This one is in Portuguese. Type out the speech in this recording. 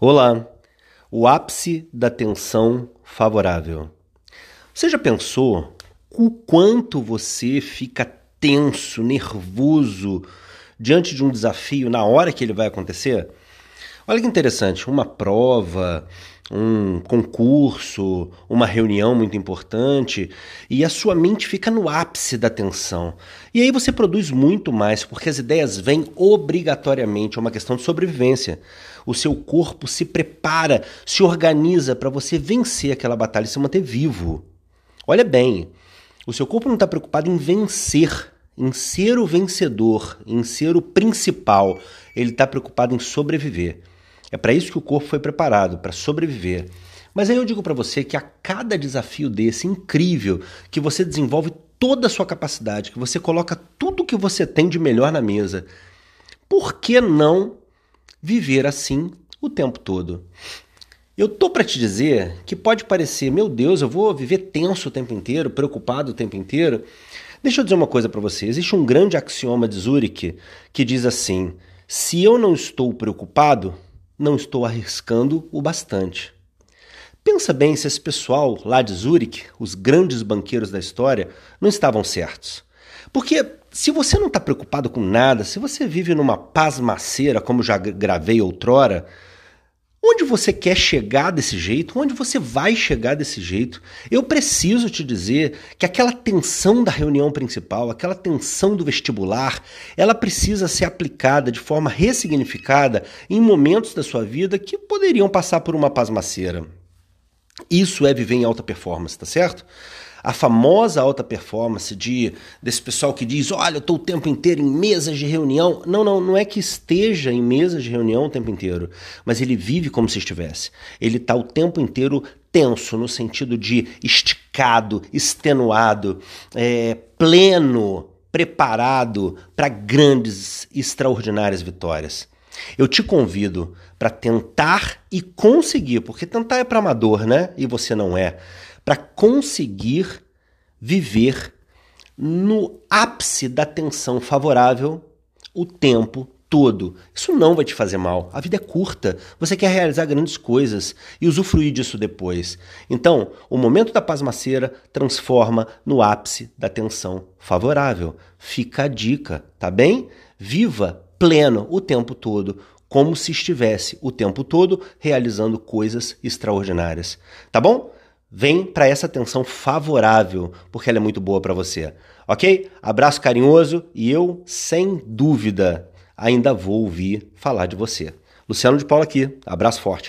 Olá, o ápice da tensão favorável. Você já pensou o quanto você fica tenso, nervoso diante de um desafio na hora que ele vai acontecer? Olha que interessante, uma prova, um concurso, uma reunião muito importante e a sua mente fica no ápice da tensão. E aí você produz muito mais, porque as ideias vêm obrigatoriamente, é uma questão de sobrevivência. O seu corpo se prepara, se organiza para você vencer aquela batalha e se manter vivo. Olha bem, o seu corpo não está preocupado em vencer, em ser o vencedor, em ser o principal. Ele está preocupado em sobreviver. É para isso que o corpo foi preparado, para sobreviver. Mas aí eu digo para você que a cada desafio desse incrível, que você desenvolve toda a sua capacidade, que você coloca tudo que você tem de melhor na mesa, por que não viver assim o tempo todo? Eu tô para te dizer que pode parecer, meu Deus, eu vou viver tenso o tempo inteiro, preocupado o tempo inteiro. Deixa eu dizer uma coisa para você. Existe um grande axioma de Zurich que diz assim: se eu não estou preocupado, não estou arriscando o bastante. Pensa bem se esse pessoal lá de Zurich, os grandes banqueiros da história, não estavam certos. Porque se você não está preocupado com nada, se você vive numa pasmaceira, como já gravei outrora, Onde você quer chegar desse jeito? Onde você vai chegar desse jeito? Eu preciso te dizer que aquela tensão da reunião principal, aquela tensão do vestibular, ela precisa ser aplicada de forma ressignificada em momentos da sua vida que poderiam passar por uma pasmaceira. Isso é viver em alta performance, tá certo? A famosa alta performance de desse pessoal que diz: olha, eu estou o tempo inteiro em mesas de reunião. Não, não, não é que esteja em mesas de reunião o tempo inteiro, mas ele vive como se estivesse. Ele está o tempo inteiro tenso, no sentido de esticado, extenuado, é, pleno, preparado para grandes, extraordinárias vitórias. Eu te convido para tentar e conseguir, porque tentar é para amador, né? E você não é para conseguir viver no ápice da tensão favorável o tempo todo. Isso não vai te fazer mal. A vida é curta. Você quer realizar grandes coisas e usufruir disso depois. Então, o momento da pasmaceira transforma no ápice da tensão favorável. Fica a dica, tá bem? Viva pleno o tempo todo, como se estivesse o tempo todo realizando coisas extraordinárias. Tá bom? Vem para essa atenção favorável, porque ela é muito boa para você. Ok? Abraço carinhoso e eu, sem dúvida, ainda vou ouvir falar de você. Luciano de Paula aqui. Abraço forte.